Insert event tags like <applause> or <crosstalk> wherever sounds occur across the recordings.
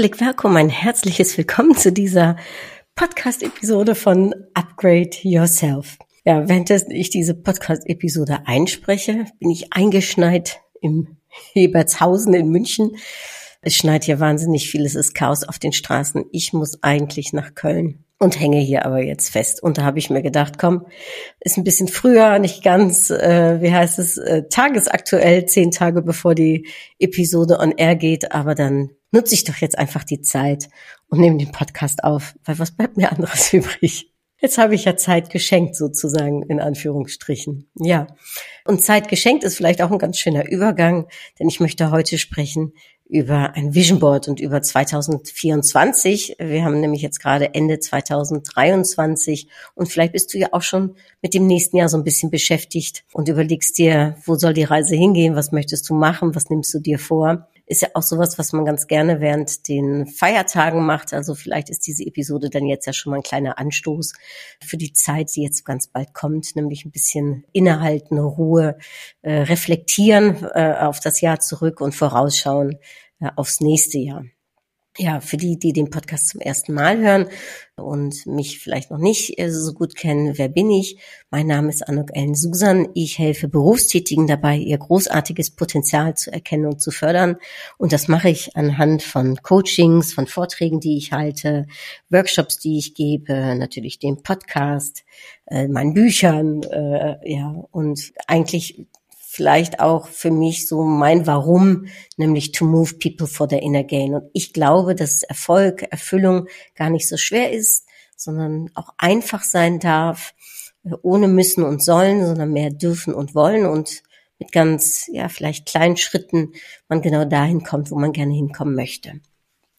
Herzlich willkommen, ein herzliches Willkommen zu dieser Podcast-Episode von Upgrade Yourself. Ja, während ich diese Podcast-Episode einspreche, bin ich eingeschneit im Hebertshausen in München. Es schneit hier wahnsinnig viel, es ist Chaos auf den Straßen. Ich muss eigentlich nach Köln und hänge hier aber jetzt fest. Und da habe ich mir gedacht, komm, ist ein bisschen früher, nicht ganz, äh, wie heißt es, äh, tagesaktuell, zehn Tage bevor die Episode on air geht, aber dann nutze ich doch jetzt einfach die Zeit und nehme den Podcast auf, weil was bleibt mir anderes <laughs> übrig? Jetzt habe ich ja Zeit geschenkt, sozusagen, in Anführungsstrichen. Ja. Und Zeit geschenkt ist vielleicht auch ein ganz schöner Übergang, denn ich möchte heute sprechen über ein Vision Board und über 2024. Wir haben nämlich jetzt gerade Ende 2023 und vielleicht bist du ja auch schon mit dem nächsten Jahr so ein bisschen beschäftigt und überlegst dir, wo soll die Reise hingehen, was möchtest du machen, was nimmst du dir vor ist ja auch sowas, was man ganz gerne während den Feiertagen macht. Also vielleicht ist diese Episode dann jetzt ja schon mal ein kleiner Anstoß für die Zeit, die jetzt ganz bald kommt, nämlich ein bisschen innehalten, Ruhe, äh, reflektieren äh, auf das Jahr zurück und vorausschauen äh, aufs nächste Jahr ja, für die, die den Podcast zum ersten Mal hören und mich vielleicht noch nicht äh, so gut kennen, wer bin ich? Mein Name ist Anuk Ellen Susan. Ich helfe Berufstätigen dabei, ihr großartiges Potenzial zu erkennen und zu fördern. Und das mache ich anhand von Coachings, von Vorträgen, die ich halte, Workshops, die ich gebe, natürlich dem Podcast, äh, meinen Büchern, äh, ja, und eigentlich vielleicht auch für mich so mein Warum, nämlich to move people for their inner gain. Und ich glaube, dass Erfolg, Erfüllung gar nicht so schwer ist, sondern auch einfach sein darf, ohne müssen und sollen, sondern mehr dürfen und wollen und mit ganz, ja, vielleicht kleinen Schritten man genau dahin kommt, wo man gerne hinkommen möchte.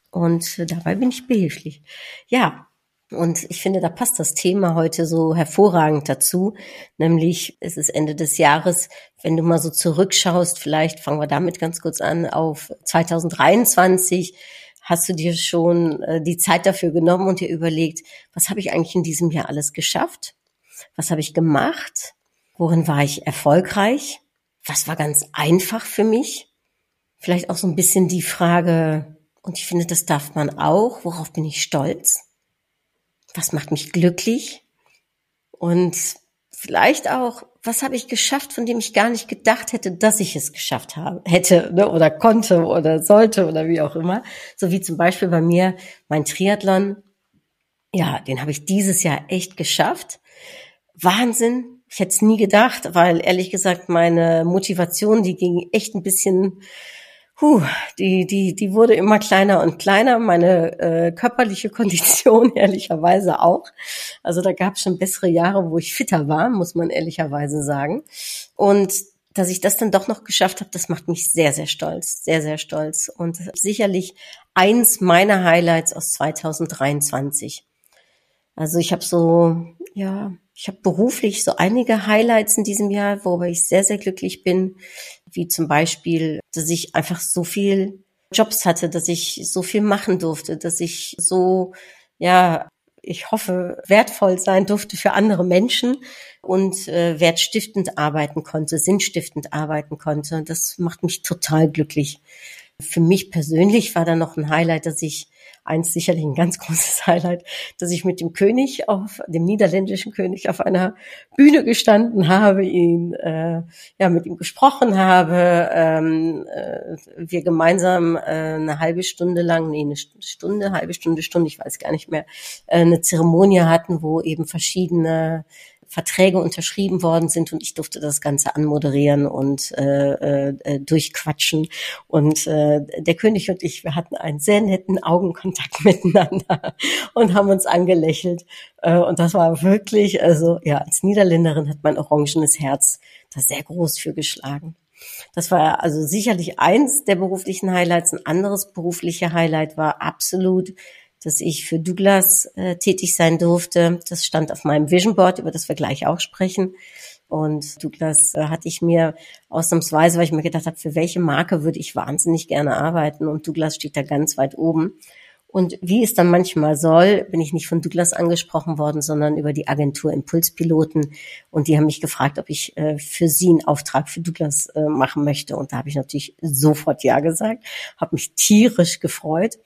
Und dabei bin ich behilflich. Ja, und ich finde, da passt das Thema heute so hervorragend dazu. Nämlich, es ist Ende des Jahres. Wenn du mal so zurückschaust, vielleicht fangen wir damit ganz kurz an, auf 2023, hast du dir schon äh, die Zeit dafür genommen und dir überlegt, was habe ich eigentlich in diesem Jahr alles geschafft? Was habe ich gemacht? Worin war ich erfolgreich? Was war ganz einfach für mich? Vielleicht auch so ein bisschen die Frage, und ich finde, das darf man auch, worauf bin ich stolz? Was macht mich glücklich und vielleicht auch, was habe ich geschafft, von dem ich gar nicht gedacht hätte, dass ich es geschafft habe, hätte ne, oder konnte oder sollte oder wie auch immer. So wie zum Beispiel bei mir mein Triathlon. Ja, den habe ich dieses Jahr echt geschafft. Wahnsinn. Ich hätte es nie gedacht, weil ehrlich gesagt meine Motivation, die ging echt ein bisschen Puh, die, die, die wurde immer kleiner und kleiner, meine äh, körperliche <laughs> Kondition ehrlicherweise auch. Also da gab es schon bessere Jahre, wo ich fitter war, muss man ehrlicherweise sagen. Und dass ich das dann doch noch geschafft habe, das macht mich sehr, sehr stolz, sehr, sehr stolz. Und sicherlich eins meiner Highlights aus 2023. Also ich habe so, ja, ich habe beruflich so einige Highlights in diesem Jahr, worüber ich sehr, sehr glücklich bin, wie zum Beispiel, dass ich einfach so viel Jobs hatte, dass ich so viel machen durfte, dass ich so, ja, ich hoffe, wertvoll sein durfte für andere Menschen und äh, wertstiftend arbeiten konnte, sinnstiftend arbeiten konnte. Das macht mich total glücklich. Für mich persönlich war da noch ein Highlight, dass ich eins sicherlich ein ganz <laughs> großes Highlight, dass ich mit dem König auf dem niederländischen König auf einer Bühne gestanden habe, ihn äh, ja mit ihm gesprochen habe, ähm, äh, wir gemeinsam äh, eine halbe Stunde lang, nee eine Stunde, halbe Stunde, Stunde, ich weiß gar nicht mehr, äh, eine Zeremonie hatten, wo eben verschiedene Verträge unterschrieben worden sind und ich durfte das Ganze anmoderieren und äh, äh, durchquatschen. Und äh, der König und ich, wir hatten einen sehr netten Augenkontakt <laughs> miteinander und haben uns angelächelt. Äh, und das war wirklich, also ja, als Niederländerin hat mein orangenes Herz da sehr groß für geschlagen. Das war also sicherlich eins der beruflichen Highlights. Ein anderes berufliche Highlight war absolut, dass ich für Douglas äh, tätig sein durfte. Das stand auf meinem Vision Board, über das wir gleich auch sprechen. Und Douglas äh, hatte ich mir ausnahmsweise, weil ich mir gedacht habe, für welche Marke würde ich wahnsinnig gerne arbeiten. Und Douglas steht da ganz weit oben. Und wie es dann manchmal soll, bin ich nicht von Douglas angesprochen worden, sondern über die Agentur Impulspiloten. Und die haben mich gefragt, ob ich äh, für sie einen Auftrag für Douglas äh, machen möchte. Und da habe ich natürlich sofort Ja gesagt, habe mich tierisch gefreut.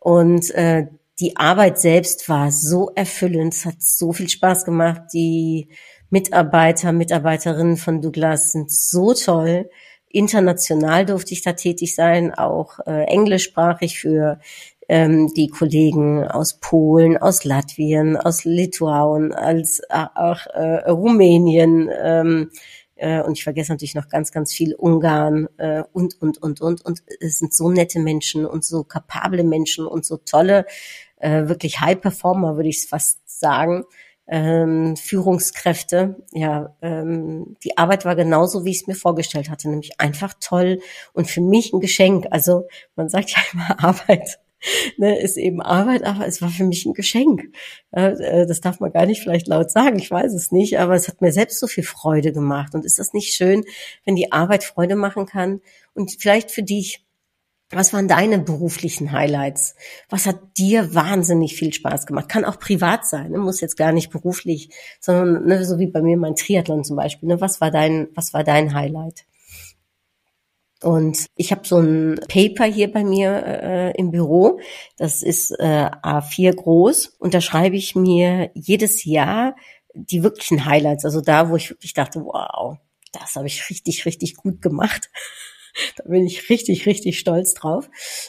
Und äh, die Arbeit selbst war so erfüllend, es hat so viel Spaß gemacht. Die Mitarbeiter, Mitarbeiterinnen von Douglas sind so toll. International durfte ich da tätig sein, auch äh, englischsprachig für ähm, die Kollegen aus Polen, aus Latvien, aus Litauen, als äh, auch äh, Rumänien ähm, äh, und ich vergesse natürlich noch ganz, ganz viel Ungarn äh, und, und, und, und. Und es sind so nette Menschen und so kapable Menschen und so tolle, äh, wirklich High-Performer, würde ich fast sagen. Ähm, Führungskräfte, ja, ähm, die Arbeit war genauso, wie ich es mir vorgestellt hatte, nämlich einfach toll und für mich ein Geschenk. Also man sagt ja immer <laughs> Arbeit <laughs> ne, ist eben Arbeit, aber es war für mich ein Geschenk. Äh, das darf man gar nicht vielleicht laut sagen, ich weiß es nicht, aber es hat mir selbst so viel Freude gemacht. Und ist das nicht schön, wenn die Arbeit Freude machen kann? Und vielleicht für dich, was waren deine beruflichen Highlights? Was hat dir wahnsinnig viel Spaß gemacht? Kann auch privat sein, ne? muss jetzt gar nicht beruflich, sondern ne, so wie bei mir mein Triathlon zum Beispiel. Ne? Was war dein, was war dein Highlight? Und ich habe so ein Paper hier bei mir äh, im Büro. Das ist äh, A4 groß. Und da schreibe ich mir jedes Jahr die wirklichen Highlights. Also da, wo ich wirklich dachte, wow, das habe ich richtig, richtig gut gemacht. <laughs> da bin ich richtig, richtig stolz drauf.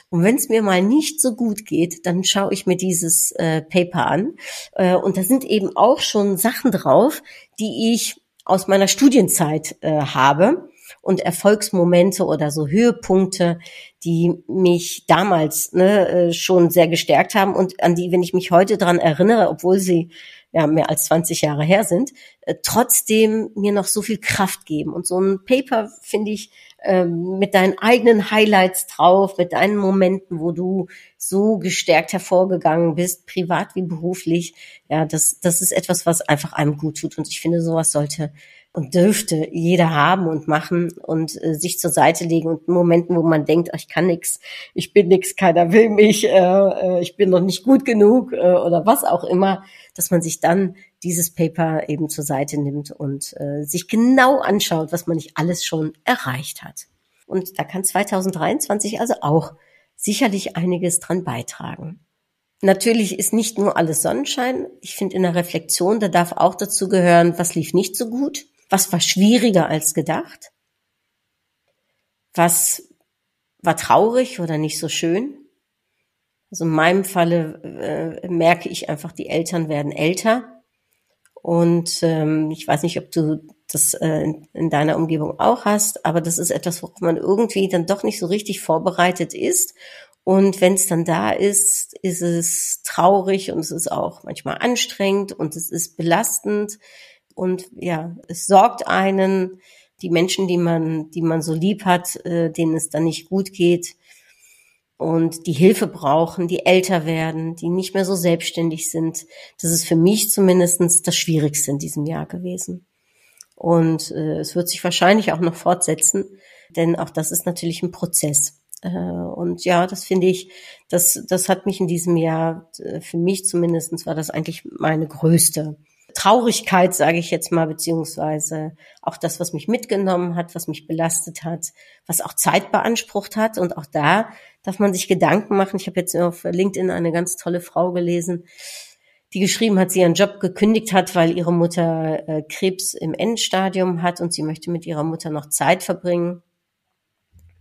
Und wenn es mir mal nicht so gut geht, dann schaue ich mir dieses äh, Paper an. Äh, und da sind eben auch schon Sachen drauf, die ich aus meiner Studienzeit äh, habe und Erfolgsmomente oder so Höhepunkte, die mich damals ne, äh, schon sehr gestärkt haben und an die, wenn ich mich heute dran erinnere, obwohl sie ja mehr als 20 Jahre her sind, äh, trotzdem mir noch so viel Kraft geben. Und so ein Paper finde ich äh, mit deinen eigenen Highlights drauf, mit deinen Momenten, wo du so gestärkt hervorgegangen bist, privat wie beruflich. Ja, das, das ist etwas, was einfach einem gut tut. Und ich finde, sowas sollte und dürfte jeder haben und machen und äh, sich zur Seite legen und Momenten, wo man denkt, ach, ich kann nix, ich bin nix, keiner will mich, äh, äh, ich bin noch nicht gut genug äh, oder was auch immer, dass man sich dann dieses Paper eben zur Seite nimmt und äh, sich genau anschaut, was man nicht alles schon erreicht hat. Und da kann 2023 also auch sicherlich einiges dran beitragen. Natürlich ist nicht nur alles Sonnenschein. Ich finde in der Reflexion, da darf auch dazu gehören, was lief nicht so gut was war schwieriger als gedacht? Was war traurig oder nicht so schön? Also in meinem Falle äh, merke ich einfach, die Eltern werden älter. Und ähm, ich weiß nicht, ob du das äh, in, in deiner Umgebung auch hast, aber das ist etwas, worauf man irgendwie dann doch nicht so richtig vorbereitet ist. Und wenn es dann da ist, ist es traurig und es ist auch manchmal anstrengend und es ist belastend. Und ja, es sorgt einen, die Menschen, die man, die man so lieb hat, äh, denen es dann nicht gut geht und die Hilfe brauchen, die älter werden, die nicht mehr so selbstständig sind. Das ist für mich zumindestens das Schwierigste in diesem Jahr gewesen. Und äh, es wird sich wahrscheinlich auch noch fortsetzen, denn auch das ist natürlich ein Prozess. Äh, und ja, das finde ich, das, das hat mich in diesem Jahr, äh, für mich zumindestens war das eigentlich meine größte Traurigkeit, sage ich jetzt mal, beziehungsweise auch das, was mich mitgenommen hat, was mich belastet hat, was auch Zeit beansprucht hat. Und auch da darf man sich Gedanken machen. Ich habe jetzt auf LinkedIn eine ganz tolle Frau gelesen, die geschrieben hat, sie ihren Job gekündigt hat, weil ihre Mutter äh, Krebs im Endstadium hat und sie möchte mit ihrer Mutter noch Zeit verbringen.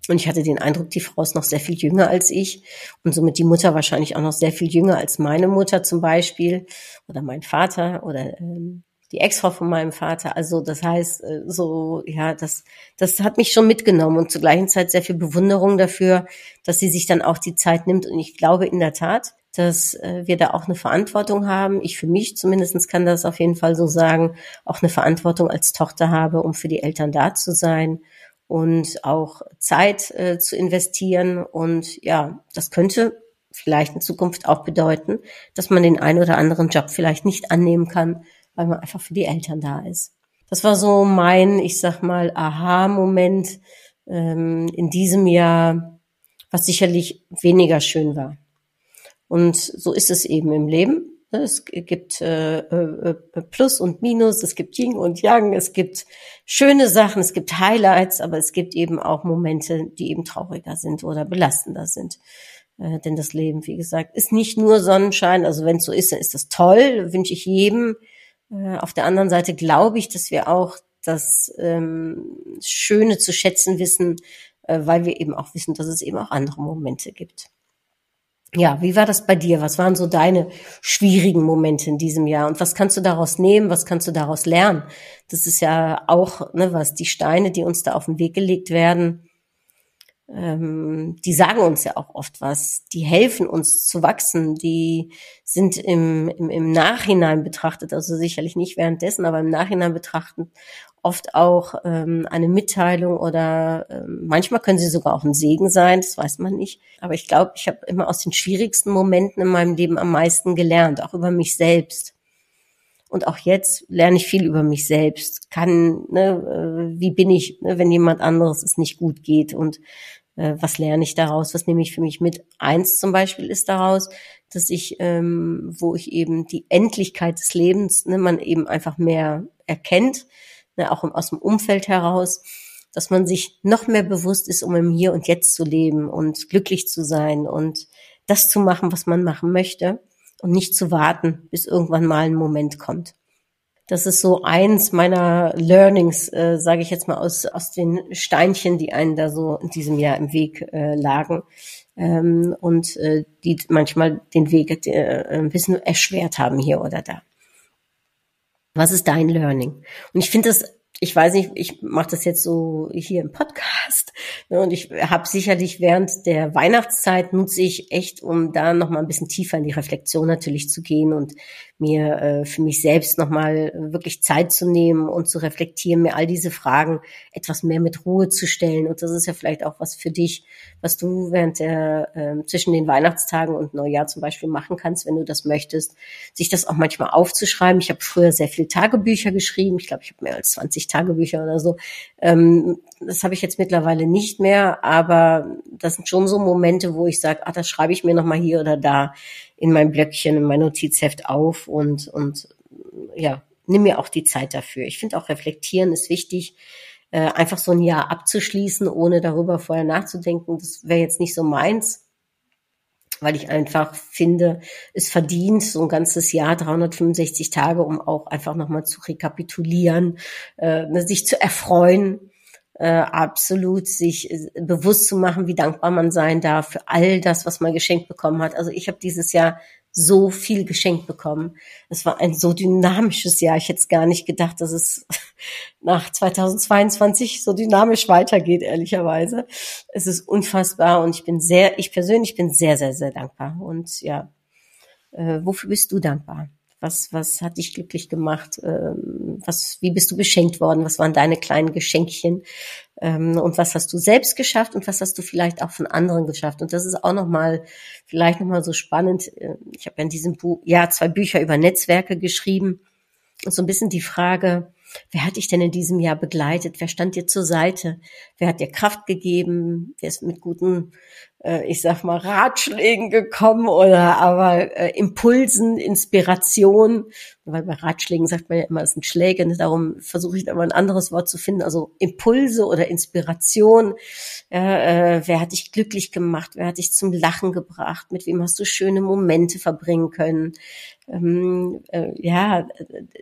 Und ich hatte den Eindruck, die Frau ist noch sehr viel jünger als ich und somit die Mutter wahrscheinlich auch noch sehr viel jünger als meine Mutter zum Beispiel oder mein Vater oder ähm, die Ex-Frau von meinem Vater. Also das heißt, äh, so ja, das das hat mich schon mitgenommen und zur gleichen Zeit sehr viel Bewunderung dafür, dass sie sich dann auch die Zeit nimmt. Und ich glaube in der Tat, dass äh, wir da auch eine Verantwortung haben. Ich für mich zumindestens kann das auf jeden Fall so sagen, auch eine Verantwortung als Tochter habe, um für die Eltern da zu sein und auch Zeit äh, zu investieren. Und ja, das könnte vielleicht in Zukunft auch bedeuten, dass man den einen oder anderen Job vielleicht nicht annehmen kann, weil man einfach für die Eltern da ist. Das war so mein, ich sag mal, Aha-Moment ähm, in diesem Jahr, was sicherlich weniger schön war. Und so ist es eben im Leben. Es gibt äh, äh, Plus und Minus, es gibt Yin und Yang, es gibt schöne Sachen, es gibt Highlights, aber es gibt eben auch Momente, die eben trauriger sind oder belastender sind. Äh, denn das Leben, wie gesagt, ist nicht nur Sonnenschein. Also wenn es so ist, dann ist das toll, wünsche ich jedem. Äh, auf der anderen Seite glaube ich, dass wir auch das ähm, Schöne zu schätzen wissen, äh, weil wir eben auch wissen, dass es eben auch andere Momente gibt. Ja, wie war das bei dir? Was waren so deine schwierigen Momente in diesem Jahr? Und was kannst du daraus nehmen? Was kannst du daraus lernen? Das ist ja auch, ne, was die Steine, die uns da auf den Weg gelegt werden, ähm, die sagen uns ja auch oft was, die helfen uns zu wachsen, die sind im, im, im Nachhinein betrachtet, also sicherlich nicht währenddessen, aber im Nachhinein betrachtend oft auch ähm, eine Mitteilung oder ähm, manchmal können sie sogar auch ein Segen sein, das weiß man nicht. Aber ich glaube, ich habe immer aus den schwierigsten Momenten in meinem Leben am meisten gelernt, auch über mich selbst. Und auch jetzt lerne ich viel über mich selbst. Kann, ne, äh, wie bin ich, ne, wenn jemand anderes es nicht gut geht und äh, was lerne ich daraus, was nehme ich für mich mit. Eins zum Beispiel ist daraus, dass ich, ähm, wo ich eben die Endlichkeit des Lebens, ne, man eben einfach mehr erkennt, ne, auch aus dem Umfeld heraus, dass man sich noch mehr bewusst ist, um im Hier und Jetzt zu leben und glücklich zu sein und das zu machen, was man machen möchte und nicht zu warten, bis irgendwann mal ein Moment kommt. Das ist so eins meiner Learnings, äh, sage ich jetzt mal, aus, aus den Steinchen, die einen da so in diesem Jahr im Weg äh, lagen ähm, und äh, die manchmal den Weg äh, ein bisschen erschwert haben hier oder da. Was ist dein Learning? Und ich finde das ich weiß nicht, ich mache das jetzt so hier im Podcast ne, und ich habe sicherlich während der Weihnachtszeit nutze ich echt, um da noch mal ein bisschen tiefer in die Reflexion natürlich zu gehen und mir äh, für mich selbst noch mal wirklich Zeit zu nehmen und zu reflektieren, mir all diese Fragen etwas mehr mit Ruhe zu stellen und das ist ja vielleicht auch was für dich, was du während der äh, zwischen den Weihnachtstagen und Neujahr zum Beispiel machen kannst, wenn du das möchtest, sich das auch manchmal aufzuschreiben. Ich habe früher sehr viel Tagebücher geschrieben. Ich glaube, ich habe mehr als 20 Tagebücher oder so. Ähm, das habe ich jetzt mittlerweile nicht mehr, aber das sind schon so Momente, wo ich sage, ah, das schreibe ich mir noch mal hier oder da in mein Blöckchen, in mein Notizheft auf und und ja, nimm mir auch die Zeit dafür. Ich finde auch reflektieren ist wichtig. Äh, einfach so ein Jahr abzuschließen, ohne darüber vorher nachzudenken, das wäre jetzt nicht so meins weil ich einfach finde, es verdient so ein ganzes Jahr, 365 Tage, um auch einfach nochmal zu rekapitulieren, äh, sich zu erfreuen, äh, absolut sich äh, bewusst zu machen, wie dankbar man sein darf für all das, was man geschenkt bekommen hat. Also ich habe dieses Jahr so viel geschenkt bekommen. Es war ein so dynamisches Jahr. Ich hätte gar nicht gedacht, dass es <laughs> nach 2022 so dynamisch weitergeht, ehrlicherweise. Es ist unfassbar und ich bin sehr, ich persönlich bin sehr, sehr, sehr dankbar. Und ja, äh, wofür bist du dankbar? Was, was hat dich glücklich gemacht? Ähm, was, wie bist du beschenkt worden? Was waren deine kleinen Geschenkchen? Ähm, und was hast du selbst geschafft und was hast du vielleicht auch von anderen geschafft? Und das ist auch nochmal, vielleicht nochmal so spannend. Äh, ich habe ja in diesem Buch, ja, zwei Bücher über Netzwerke geschrieben. Und so ein bisschen die Frage, Wer hat dich denn in diesem Jahr begleitet? Wer stand dir zur Seite? Wer hat dir Kraft gegeben? Wer ist mit guten, ich sag mal, Ratschlägen gekommen oder aber äh, Impulsen, Inspiration? Weil bei Ratschlägen sagt man ja immer, es sind Schläge. Ne? Darum versuche ich da mal ein anderes Wort zu finden. Also Impulse oder Inspiration. Äh, äh, wer hat dich glücklich gemacht? Wer hat dich zum Lachen gebracht? Mit wem hast du schöne Momente verbringen können? ähm, äh, ja,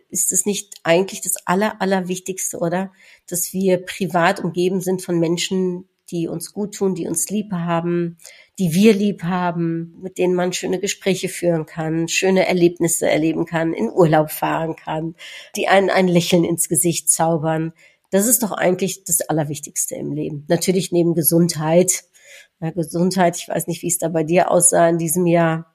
ist es nicht eigentlich das Aller, Allerwichtigste, oder? Dass wir privat umgeben sind von Menschen, die uns gut tun, die uns lieb haben, die wir lieb haben, mit denen man schöne Gespräche führen kann, schöne Erlebnisse erleben kann, in Urlaub fahren kann, die einen ein Lächeln ins Gesicht zaubern. Das ist doch eigentlich das Allerwichtigste im Leben. Natürlich neben Gesundheit. Ja, Gesundheit, ich weiß nicht, wie es da bei dir aussah in diesem Jahr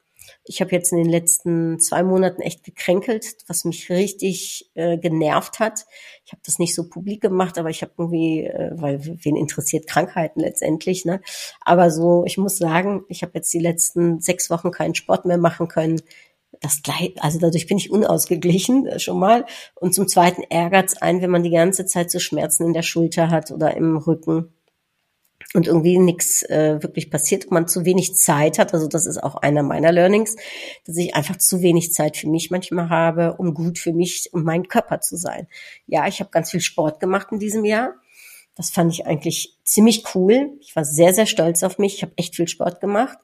Ich habe jetzt in den letzten zwei Monaten echt gekränkelt, was mich richtig äh, genervt hat. Ich habe das nicht so publik gemacht, aber ich habe irgendwie, äh, weil wen interessiert Krankheiten letztendlich, ne? Aber so, ich muss sagen, ich habe jetzt die letzten sechs Wochen keinen Sport mehr machen können. Das gleich, also dadurch bin ich unausgeglichen äh, schon mal. Und zum Zweiten ärgert's ein, wenn man die ganze Zeit so Schmerzen in der Schulter hat oder im Rücken und irgendwie nichts äh, wirklich passiert und man zu wenig Zeit hat. Also das ist auch einer meiner Learnings, dass ich einfach zu wenig Zeit für mich manchmal habe, um gut für mich und meinen Körper zu sein. Ja, ich habe ganz viel Sport gemacht in diesem Jahr. Das fand ich eigentlich ziemlich cool. Ich war sehr, sehr stolz auf mich. Ich habe echt viel Sport gemacht.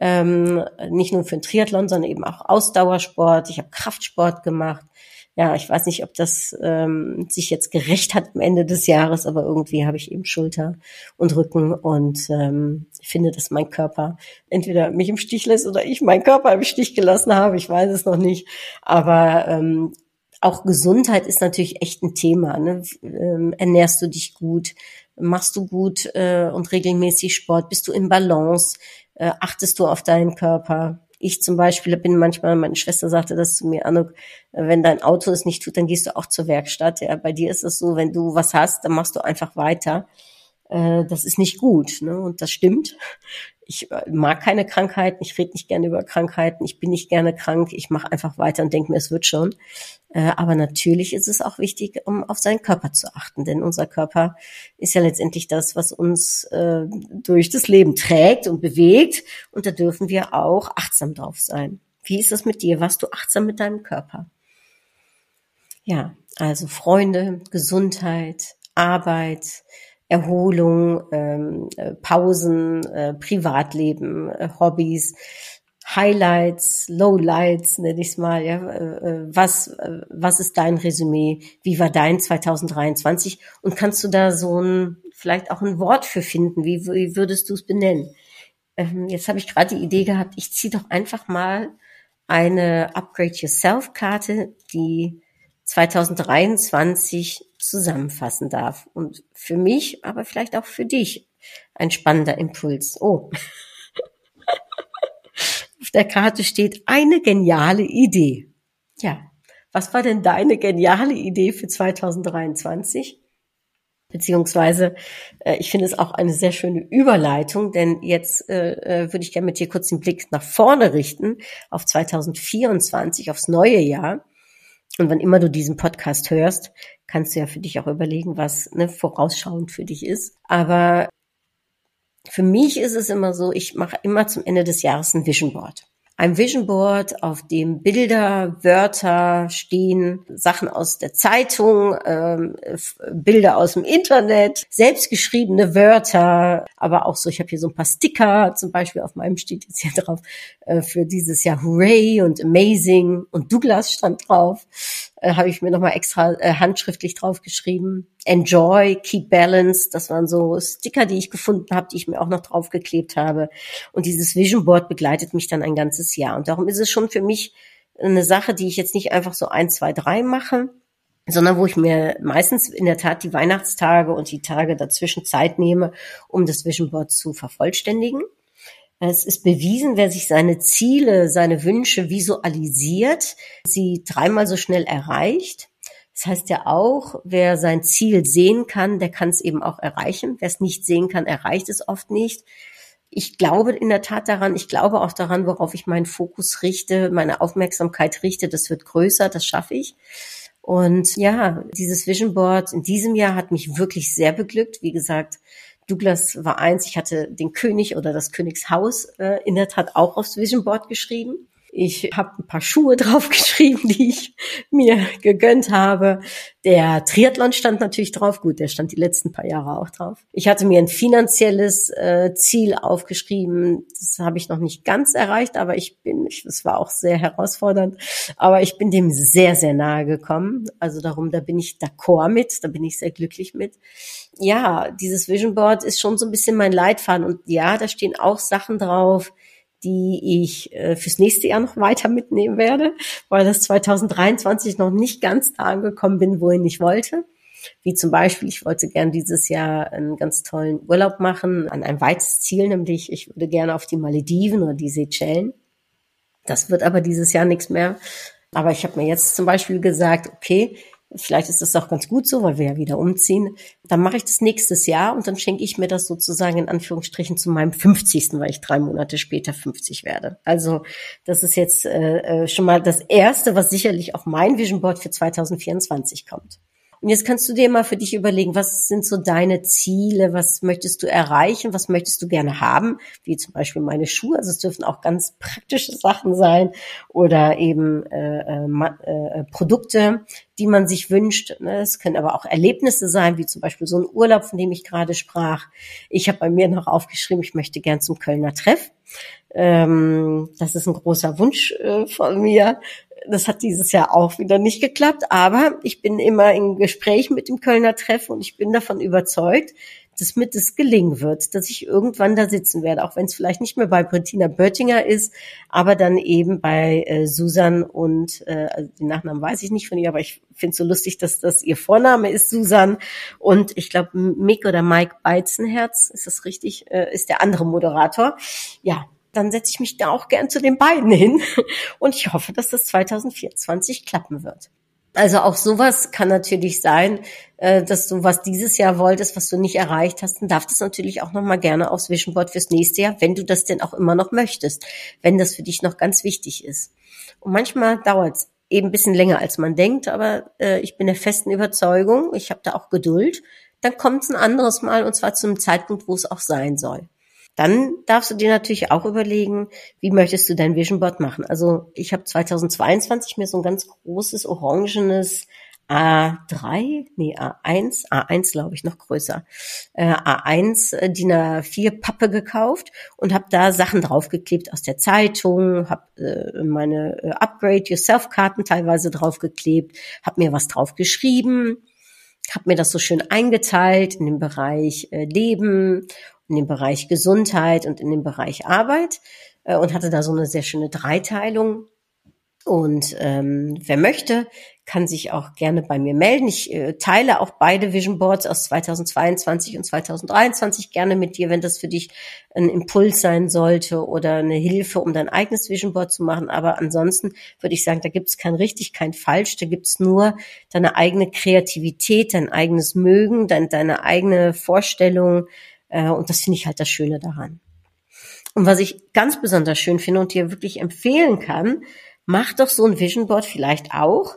Ähm, nicht nur für den Triathlon, sondern eben auch Ausdauersport. Ich habe Kraftsport gemacht ja, ich weiß nicht, ob das ähm, sich jetzt gerecht hat am Ende des Jahres, aber irgendwie habe ich eben Schulter und Rücken und ähm, finde, dass mein Körper entweder mich im Stich lässt oder ich meinen Körper im Stich gelassen habe. Ich weiß es noch nicht. Aber ähm, auch Gesundheit ist natürlich echt ein Thema. Ne? Ähm, ernährst du dich gut? Machst du gut äh, und regelmäßig Sport? Bist du im Balance? Äh, achtest du auf deinen Körper? Ich zum Beispiel bin manchmal, meine Schwester sagte das zu mir, Anuk, wenn dein Auto es nicht tut, dann gehst du auch zur Werkstatt. Ja, bei dir ist es so, wenn du was hast, dann machst du einfach weiter. Äh, das ist nicht gut. Ne? Und das stimmt. Ich äh, mag keine Krankheiten, ich rede nicht gerne über Krankheiten, ich bin nicht gerne krank, ich mache einfach weiter und denke mir, es wird schon. Äh, aber natürlich ist es auch wichtig, um auf seinen Körper zu achten, denn unser Körper ist ja letztendlich das, was uns durch das Leben trägt und bewegt und da dürfen wir auch achtsam drauf sein. Wie ist das mit dir? Warst du achtsam mit deinem Körper? Ja, also Freunde, Gesundheit, Arbeit, Erholung, ähm, äh, Pausen, äh, Privatleben, äh, Hobbys, Highlights, Lowlights, nenne ich es mal. Ja, äh, äh, was was ist dein Resümee? Wie war dein 2023? Und kannst du da so ein vielleicht auch ein Wort für finden? Wie, wie würdest du es benennen? Ähm, jetzt habe ich gerade die Idee gehabt, ich ziehe doch einfach mal eine Upgrade Yourself Karte, die 2023 zusammenfassen darf. Und für mich, aber vielleicht auch für dich ein spannender Impuls. Oh. <laughs> Auf der Karte steht eine geniale Idee. Ja. Was war denn deine geniale Idee für 2023? Beziehungsweise, äh, ich finde es auch eine sehr schöne Überleitung, denn jetzt äh, äh, würde ich gerne mit dir kurz den Blick nach vorne richten, auf 2024, aufs neue Jahr. Und wann immer du diesen Podcast hörst, kannst du ja für dich auch überlegen, was ne, vorausschauend für dich ist. Aber für mich ist es immer so, ich mache immer zum Ende des Jahres ein Vision Board ein Vision Board, auf dem Bilder, Wörter stehen, Sachen aus der Zeitung, ähm, Bilder aus dem Internet, selbstgeschriebene Wörter, aber auch so, ich habe hier so ein paar Sticker, zum Beispiel auf meinem steht jetzt hier drauf, äh, für dieses Jahr Hooray und Amazing und Douglas stand drauf äh, habe ich mir nochmal extra äh, handschriftlich draufgeschrieben. Enjoy, keep balance, das waren so Sticker, die ich gefunden habe, die ich mir auch noch draufgeklebt habe. Und dieses Vision Board begleitet mich dann ein ganzes Jahr. Und darum ist es schon für mich eine Sache, die ich jetzt nicht einfach so ein, zwei, drei mache, sondern wo ich mir meistens in der Tat die Weihnachtstage und die Tage dazwischen Zeit nehme, um das Vision Board zu vervollständigen. Es ist bewiesen, wer sich seine Ziele, seine Wünsche visualisiert, sie dreimal so schnell erreicht. Das heißt ja auch, wer sein Ziel sehen kann, der kann es eben auch erreichen. Wer es nicht sehen kann, erreicht es oft nicht. Ich glaube in der Tat daran, ich glaube auch daran, worauf ich meinen Fokus richte, meine Aufmerksamkeit richte, das wird größer, das schaffe ich. Und ja, dieses Vision Board in diesem Jahr hat mich wirklich sehr beglückt. Wie gesagt, Douglas war eins, ich hatte den König oder das Königshaus äh, in der Tat auch aufs Vision Board geschrieben. Ich habe ein paar Schuhe <laughs> draufgeschrieben, die ich mir gegönnt habe. Der Triathlon stand natürlich drauf. Gut, der stand die letzten paar Jahre auch drauf. Ich hatte mir ein finanzielles äh, Ziel aufgeschrieben. Das habe ich noch nicht ganz erreicht, aber ich bin, es war auch sehr herausfordernd, aber ich bin dem sehr, sehr nahe gekommen. Also darum, da bin ich d'accord mit, da bin ich sehr glücklich mit. Ja, dieses Vision Board ist schon so ein bisschen mein Leitfaden und ja, da stehen auch Sachen drauf, die ich äh, fürs nächste Jahr noch weiter mitnehmen werde, weil das 2023 noch nicht ganz da angekommen bin, wohin ich wollte. Wie zum Beispiel, ich wollte gern dieses Jahr einen ganz tollen Urlaub machen an ein weites Ziel, nämlich ich würde gerne auf die Malediven oder die Seychellen. Das wird aber dieses Jahr nichts mehr. Aber ich habe mir jetzt zum Beispiel gesagt, okay, vielleicht ist das auch ganz gut so, weil wir ja wieder umziehen. Dann mache ich das nächstes Jahr und dann schenke ich mir das sozusagen in Anführungsstrichen zu meinem 50., weil ich drei Monate später 50 werde. Also das ist jetzt äh, äh, schon mal das Erste, was sicherlich auf mein Vision Board für 2024 kommt. Und jetzt kannst du dir mal für dich überlegen, was sind so deine Ziele, was möchtest du erreichen, was möchtest du gerne haben, wie zum Beispiel meine Schuhe. Also es dürfen auch ganz praktische Sachen sein oder eben äh, äh, äh, Produkte, die man sich wünscht. Ne? Es können aber auch Erlebnisse sein, wie zum Beispiel so ein Urlaub, von dem ich gerade sprach. Ich habe bei mir noch aufgeschrieben, ich möchte gern zum Kölner Treff. Ähm, das ist ein großer Wunsch äh, von mir. Das hat dieses Jahr auch wieder nicht geklappt, aber ich bin immer in Gespräch mit dem Kölner Treff und ich bin davon überzeugt, dass mir das gelingen wird, dass ich irgendwann da sitzen werde, auch wenn es vielleicht nicht mehr bei Bettina Böttinger ist, aber dann eben bei äh, Susan und äh, also den Nachnamen weiß ich nicht von ihr, aber ich finde es so lustig, dass das ihr Vorname ist, Susan. Und ich glaube, Mick oder Mike Beizenherz, ist das richtig, äh, ist der andere Moderator. Ja, dann setze ich mich da auch gern zu den beiden hin. <laughs> Und ich hoffe, dass das 2024 klappen wird. Also auch sowas kann natürlich sein, äh, dass du was dieses Jahr wolltest, was du nicht erreicht hast, dann darf das natürlich auch nochmal gerne aufs Vision Board fürs nächste Jahr, wenn du das denn auch immer noch möchtest, wenn das für dich noch ganz wichtig ist. Und manchmal dauert es eben ein bisschen länger, als man denkt, aber äh, ich bin der festen Überzeugung, ich habe da auch Geduld, dann kommt es ein anderes Mal und zwar zu einem Zeitpunkt, wo es auch sein soll. Dann darfst du dir natürlich auch überlegen, wie möchtest du dein Vision Board machen. Also ich habe 2022 mir so ein ganz großes orangenes A3, nee, A1, A1 glaube ich, noch größer, äh, A1 äh, DIN A4 Pappe gekauft und habe da Sachen draufgeklebt aus der Zeitung, habe äh, meine äh, Upgrade Yourself Karten teilweise draufgeklebt, habe mir was drauf geschrieben, habe mir das so schön eingeteilt in den Bereich äh, Leben in dem Bereich Gesundheit und in dem Bereich Arbeit äh, und hatte da so eine sehr schöne Dreiteilung. Und ähm, wer möchte, kann sich auch gerne bei mir melden. Ich äh, teile auch beide Vision Boards aus 2022 und 2023 gerne mit dir, wenn das für dich ein Impuls sein sollte oder eine Hilfe, um dein eigenes Vision Board zu machen. Aber ansonsten würde ich sagen, da gibt es kein richtig, kein falsch. Da gibt es nur deine eigene Kreativität, dein eigenes Mögen, dein, deine eigene Vorstellung, und das finde ich halt das Schöne daran. Und was ich ganz besonders schön finde und dir wirklich empfehlen kann, mach doch so ein Vision Board vielleicht auch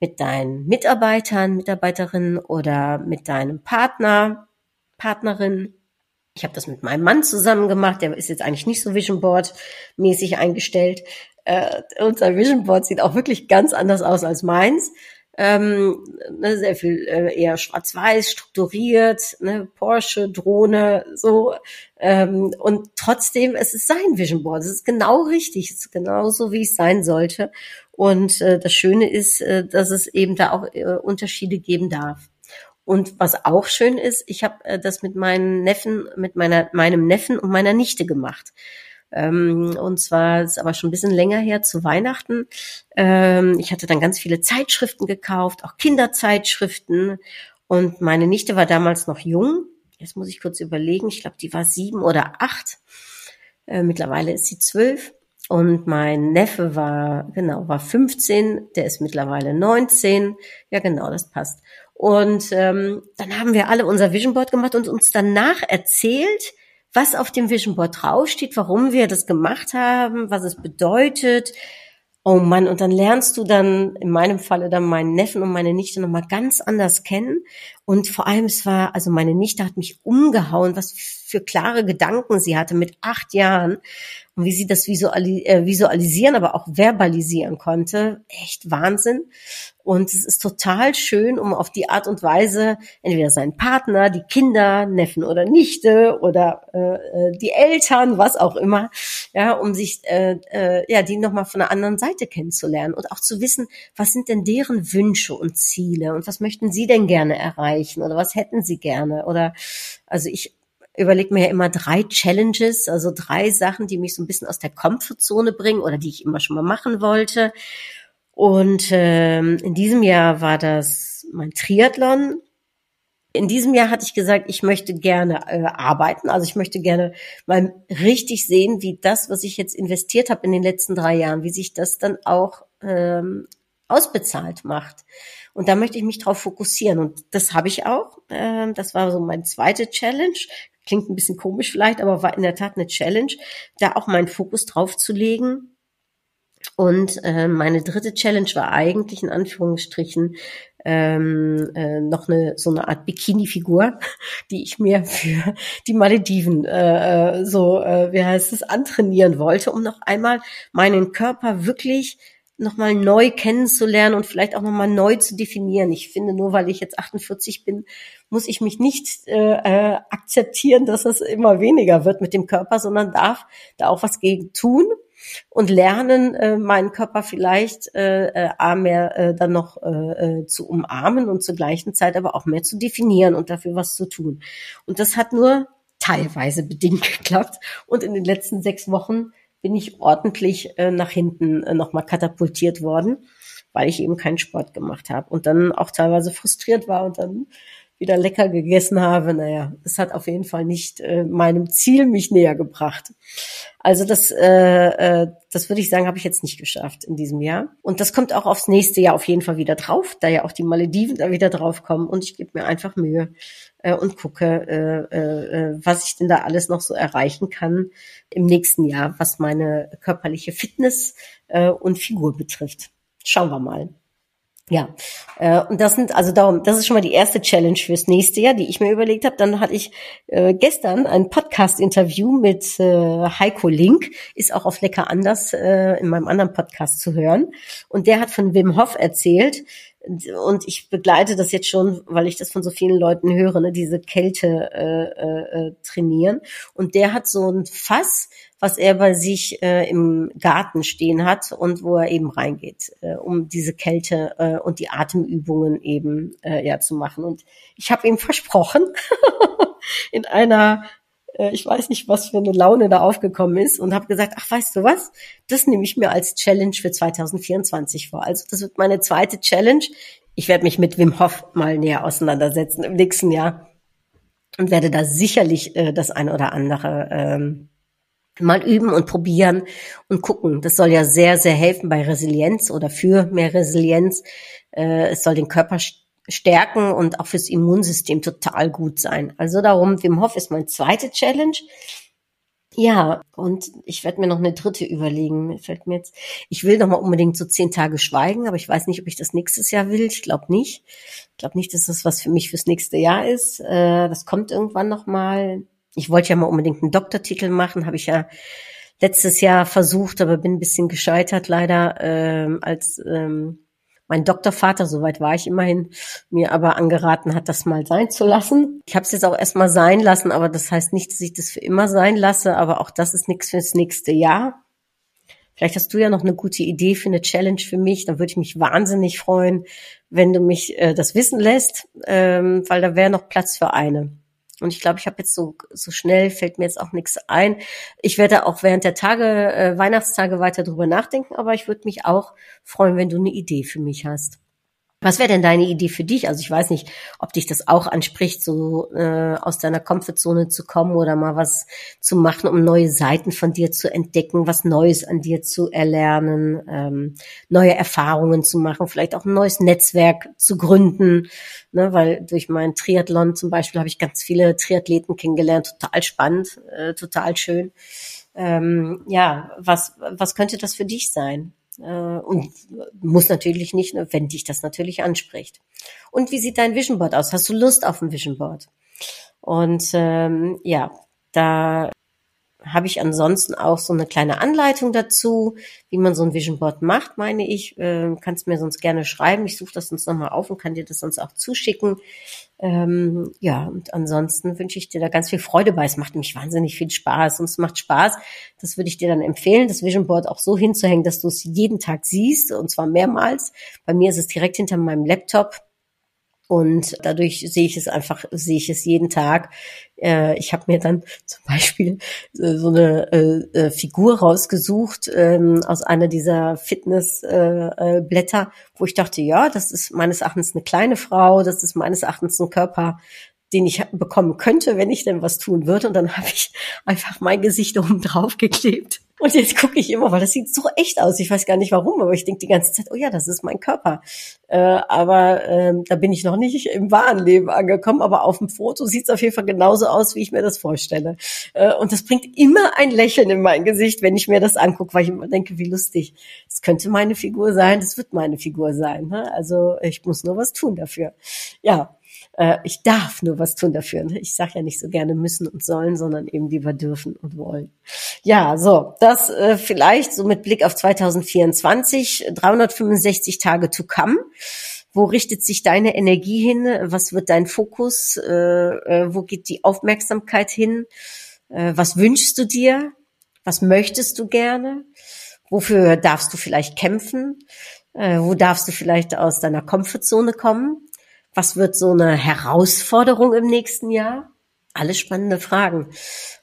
mit deinen Mitarbeitern, Mitarbeiterinnen oder mit deinem Partner, Partnerin. Ich habe das mit meinem Mann zusammen gemacht. Der ist jetzt eigentlich nicht so Vision Board mäßig eingestellt. Äh, unser Vision Board sieht auch wirklich ganz anders aus als meins ähm, ne, sehr viel äh, eher schwarz-weiß, strukturiert, ne, Porsche, Drohne, so. Ähm, und trotzdem, es ist sein Vision Board. Es ist genau richtig, es ist genau so, wie es sein sollte. Und äh, das Schöne ist, äh, dass es eben da auch äh, Unterschiede geben darf. Und was auch schön ist, ich habe äh, das mit meinen Neffen, mit meiner, meinem Neffen und meiner Nichte gemacht. Ähm, und zwar ist aber schon ein bisschen länger her zu Weihnachten. Ähm, ich hatte dann ganz viele Zeitschriften gekauft, auch Kinderzeitschriften. Und meine Nichte war damals noch jung. Jetzt muss ich kurz überlegen. Ich glaube, die war sieben oder acht. Äh, mittlerweile ist sie zwölf. Und mein Neffe war, genau, war 15, der ist mittlerweile 19. Ja, genau, das passt. Und ähm, dann haben wir alle unser Vision Board gemacht und uns danach erzählt, was auf dem Vision Board draufsteht, warum wir das gemacht haben, was es bedeutet. Oh Mann, und dann lernst du dann, in meinem Falle dann meinen Neffen und meine Nichte nochmal ganz anders kennen. Und vor allem, es war, also meine Nichte hat mich umgehauen, was für klare Gedanken sie hatte mit acht Jahren und wie sie das äh, visualisieren, aber auch verbalisieren konnte. Echt Wahnsinn. Und es ist total schön, um auf die Art und Weise entweder seinen Partner, die Kinder, Neffen oder Nichte oder äh, äh die Eltern, was auch immer, ja, um sich äh, äh, ja die nochmal von einer anderen Seite kennenzulernen und auch zu wissen, was sind denn deren Wünsche und Ziele und was möchten sie denn gerne erreichen oder was hätten sie gerne oder also ich überlege mir ja immer drei Challenges, also drei Sachen, die mich so ein bisschen aus der Komfortzone bringen oder die ich immer schon mal machen wollte. Und ähm, in diesem Jahr war das mein Triathlon. In diesem Jahr hatte ich gesagt, ich möchte gerne äh, arbeiten. Also ich möchte gerne mal richtig sehen, wie das, was ich jetzt investiert habe in den letzten drei Jahren, wie sich das dann auch ähm, ausbezahlt macht. Und da möchte ich mich drauf fokussieren. Und das habe ich auch. Ähm, das war so mein zweite Challenge. Klingt ein bisschen komisch vielleicht, aber war in der Tat eine Challenge, da auch meinen Fokus drauf zu legen. Und äh, meine dritte Challenge war eigentlich in Anführungsstrichen ähm, äh, noch eine so eine Art Bikini-Figur, <laughs> die ich mir für die Malediven äh, äh, so, äh, wie heißt es, antrainieren wollte, um noch einmal meinen Körper wirklich nochmal neu kennenzulernen und vielleicht auch nochmal neu zu definieren. Ich finde, nur weil ich jetzt 48 bin, muss ich mich nicht äh, äh, akzeptieren, dass es immer weniger wird mit dem Körper, sondern darf da auch was gegen tun und lernen, äh, meinen Körper vielleicht äh, äh, mehr äh, dann noch äh, äh, zu umarmen und zur gleichen Zeit aber auch mehr zu definieren und dafür was zu tun. Und das hat nur teilweise bedingt <laughs> geklappt. Und in den letzten sechs Wochen bin ich ordentlich äh, nach hinten äh, nochmal katapultiert worden, weil ich eben keinen Sport gemacht habe und dann auch teilweise frustriert war und dann wieder lecker gegessen habe. Naja, es hat auf jeden Fall nicht äh, meinem Ziel mich näher gebracht. Also das, äh, äh, das würde ich sagen, habe ich jetzt nicht geschafft in diesem Jahr. Und das kommt auch aufs nächste Jahr auf jeden Fall wieder drauf, da ja auch die Malediven da wieder drauf kommen. Und ich gebe mir einfach Mühe äh, und gucke, äh, äh, was ich denn da alles noch so erreichen kann im nächsten Jahr, was meine körperliche Fitness äh, und Figur betrifft. Schauen wir mal. Ja, äh, und das sind also darum, das ist schon mal die erste Challenge fürs nächste Jahr, die ich mir überlegt habe. Dann hatte ich äh, gestern ein Podcast-Interview mit äh, Heiko Link, ist auch auf Lecker anders äh, in meinem anderen Podcast zu hören. Und der hat von Wim Hof erzählt, und ich begleite das jetzt schon, weil ich das von so vielen Leuten höre, ne, diese Kälte äh, äh, äh trainieren. Und der hat so ein Fass, was er bei sich äh, im Garten stehen hat und wo er eben reingeht, äh, um diese Kälte äh, und die Atemübungen eben äh, ja zu machen. Und ich habe ihm versprochen, <laughs> in einer ich weiß nicht, was für eine Laune da aufgekommen ist und habe gesagt, ach, weißt du was, das nehme ich mir als Challenge für 2024 vor. Also das wird meine zweite Challenge. Ich werde mich mit Wim Hof mal näher auseinandersetzen im nächsten Jahr und werde da sicherlich äh, das eine oder andere ähm, mal üben und probieren und gucken. Das soll ja sehr, sehr helfen bei Resilienz oder für mehr Resilienz. Äh, es soll den Körper stärken und auch fürs Immunsystem total gut sein. Also darum, Wim Hof ist mein zweite Challenge. Ja, und ich werde mir noch eine dritte überlegen. Fällt mir jetzt, ich will noch mal unbedingt so zehn Tage schweigen, aber ich weiß nicht, ob ich das nächstes Jahr will. Ich glaube nicht. Ich glaube nicht, dass das was für mich fürs nächste Jahr ist. Äh, das kommt irgendwann noch mal. Ich wollte ja mal unbedingt einen Doktortitel machen, habe ich ja letztes Jahr versucht, aber bin ein bisschen gescheitert leider ähm, als ähm, mein Doktorvater, soweit war ich immerhin, mir aber angeraten hat, das mal sein zu lassen. Ich habe es jetzt auch erstmal sein lassen, aber das heißt nicht, dass ich das für immer sein lasse, aber auch das ist nichts fürs nächste Jahr. Vielleicht hast du ja noch eine gute Idee für eine Challenge für mich. Dann würde ich mich wahnsinnig freuen, wenn du mich äh, das wissen lässt, ähm, weil da wäre noch Platz für eine. Und ich glaube, ich habe jetzt so, so schnell fällt mir jetzt auch nichts ein. Ich werde auch während der Tage, äh, Weihnachtstage weiter drüber nachdenken, aber ich würde mich auch freuen, wenn du eine Idee für mich hast. Was wäre denn deine Idee für dich? Also ich weiß nicht, ob dich das auch anspricht, so äh, aus deiner Komfortzone zu kommen oder mal was zu machen, um neue Seiten von dir zu entdecken, was Neues an dir zu erlernen, ähm, neue Erfahrungen zu machen, vielleicht auch ein neues Netzwerk zu gründen. Ne, weil durch meinen Triathlon zum Beispiel habe ich ganz viele Triathleten kennengelernt, total spannend, äh, total schön. Ähm, ja, was, was könnte das für dich sein? Äh, und muss natürlich nicht, wenn dich das natürlich anspricht. Und wie sieht dein Vision Board aus? Hast du Lust auf ein Vision Board? Und ähm, ja, da habe ich ansonsten auch so eine kleine Anleitung dazu, wie man so ein Vision Board macht, meine ich. Äh, kannst mir sonst gerne schreiben. Ich suche das sonst nochmal auf und kann dir das sonst auch zuschicken. Ähm, ja, und ansonsten wünsche ich dir da ganz viel Freude bei. Es macht nämlich wahnsinnig viel Spaß und es macht Spaß. Das würde ich dir dann empfehlen, das Vision Board auch so hinzuhängen, dass du es jeden Tag siehst und zwar mehrmals. Bei mir ist es direkt hinter meinem Laptop Und dadurch sehe ich es einfach, sehe ich es jeden Tag. Äh, ich habe mir dann <laughs> zum Beispiel äh, so eine äh, äh, Figur rausgesucht ähm, aus einer dieser Fitnessblätter, äh, wo ich dachte, ja, das ist meines Erachtens eine kleine Frau, das ist meines Erachtens ein Körper, den ich bekommen könnte, wenn ich denn was tun würde. Und dann habe ich einfach mein Gesicht oben drauf geklebt. Und jetzt gucke ich immer, weil das sieht so echt aus. Ich weiß gar nicht warum, aber ich denke die ganze Zeit, oh ja, das ist mein Körper. Äh, aber ähm, da bin ich noch nicht im wahren Leben angekommen. Aber auf dem Foto sieht es auf jeden Fall genauso aus, wie ich mir das vorstelle. Äh, und das bringt immer ein Lächeln in mein Gesicht, wenn ich mir das angucke, weil ich immer denke, wie lustig. Das könnte meine Figur sein, das wird meine Figur sein. Ne? Also ich muss nur was tun dafür. Ja, äh, ich darf nur was tun dafür. Ne? Ich sage ja nicht so gerne müssen und sollen, sondern eben lieber dürfen und wollen. Ja, so, das äh, vielleicht so mit Blick auf 2024, 365 Tage to come. Wo richtet sich deine Energie hin? Was wird dein Fokus? Äh, äh, wo geht die Aufmerksamkeit hin? Äh, was wünschst du dir? Was möchtest du gerne? Wofür darfst du vielleicht kämpfen? Äh, wo darfst du vielleicht aus deiner Komfortzone kommen? Was wird so eine Herausforderung im nächsten Jahr? Alle spannende Fragen.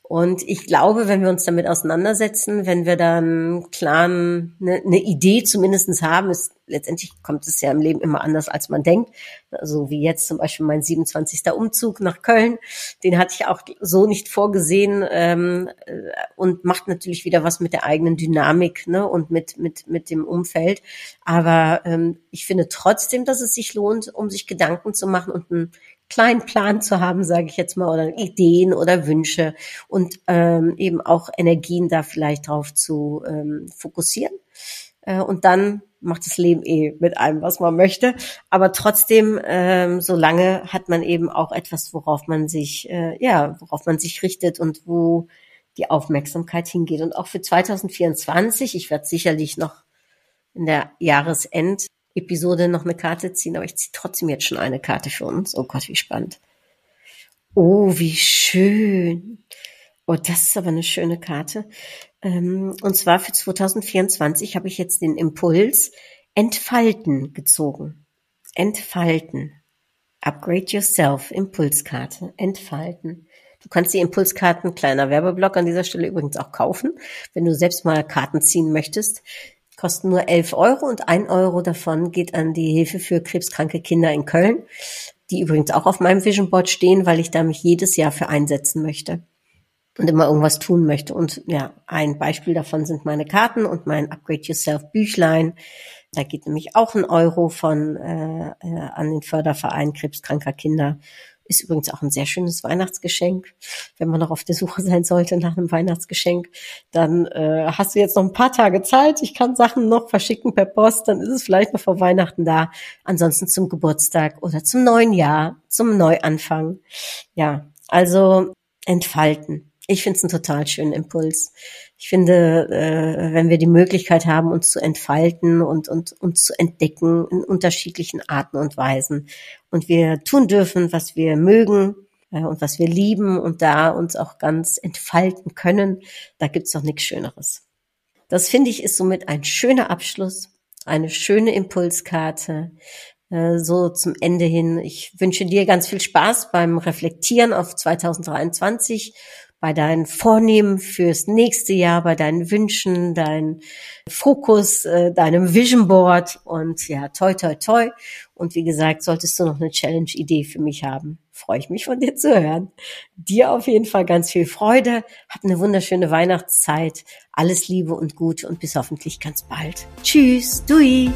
Und ich glaube, wenn wir uns damit auseinandersetzen, wenn wir dann klar eine, eine Idee zumindestens haben, ist letztendlich kommt es ja im Leben immer anders, als man denkt. So also wie jetzt zum Beispiel mein 27. Umzug nach Köln, den hatte ich auch so nicht vorgesehen ähm, äh, und macht natürlich wieder was mit der eigenen Dynamik ne, und mit, mit, mit dem Umfeld. Aber ähm, ich finde trotzdem, dass es sich lohnt, um sich Gedanken zu machen und ein kleinen Plan zu haben, sage ich jetzt mal, oder Ideen oder Wünsche und ähm, eben auch Energien da vielleicht drauf zu ähm, fokussieren. Äh, und dann macht das Leben eh mit einem, was man möchte. Aber trotzdem, ähm, solange hat man eben auch etwas, worauf man sich, äh, ja, worauf man sich richtet und wo die Aufmerksamkeit hingeht. Und auch für 2024, ich werde sicherlich noch in der Jahresend Episode noch eine Karte ziehen, aber ich ziehe trotzdem jetzt schon eine Karte für uns. Oh Gott, wie spannend. Oh, wie schön. Oh, das ist aber eine schöne Karte. Ähm, und zwar für 2024 habe ich jetzt den Impuls Entfalten gezogen. Entfalten. Upgrade Yourself. Impulskarte. Entfalten. Du kannst die Impulskarten, kleiner Werbeblock an dieser Stelle übrigens auch kaufen, wenn du selbst mal Karten ziehen möchtest kosten nur 11 Euro und ein Euro davon geht an die Hilfe für krebskranke Kinder in Köln, die übrigens auch auf meinem Vision Board stehen, weil ich da mich jedes Jahr für einsetzen möchte und immer irgendwas tun möchte. Und ja, ein Beispiel davon sind meine Karten und mein Upgrade Yourself Büchlein. Da geht nämlich auch ein Euro von äh, äh, an den Förderverein krebskranker Kinder ist übrigens auch ein sehr schönes Weihnachtsgeschenk. Wenn man noch auf der Suche <laughs> sein sollte nach einem Weihnachtsgeschenk, dann äh, hast du jetzt noch ein paar Tage Zeit. Ich kann Sachen noch verschicken per Post, dann ist es vielleicht noch vor Weihnachten da. Ansonsten zum Geburtstag oder zum neuen Jahr, zum Neuanfang. Ja, also entfalten. Ich finde es einen total schönen Impuls. Ich finde, äh, wenn wir die Möglichkeit haben, uns zu entfalten und, und uns zu entdecken in unterschiedlichen Arten und Weisen und wir tun dürfen, was wir mögen äh, und was wir lieben und da uns auch ganz entfalten können, da gibt's doch nichts Schöneres. Das finde ich ist somit ein schöner Abschluss, eine schöne Impulskarte, äh, so zum Ende hin. Ich wünsche dir ganz viel Spaß beim Reflektieren auf 2023 bei deinen Vornehmen fürs nächste Jahr, bei deinen Wünschen, dein Fokus, äh, deinem Vision Board und ja, toi, toi, toi. Und wie gesagt, solltest du noch eine Challenge-Idee für mich haben, freue ich mich von dir zu hören. Dir auf jeden Fall ganz viel Freude, hab eine wunderschöne Weihnachtszeit, alles Liebe und Gute und bis hoffentlich ganz bald. Tschüss, Dui!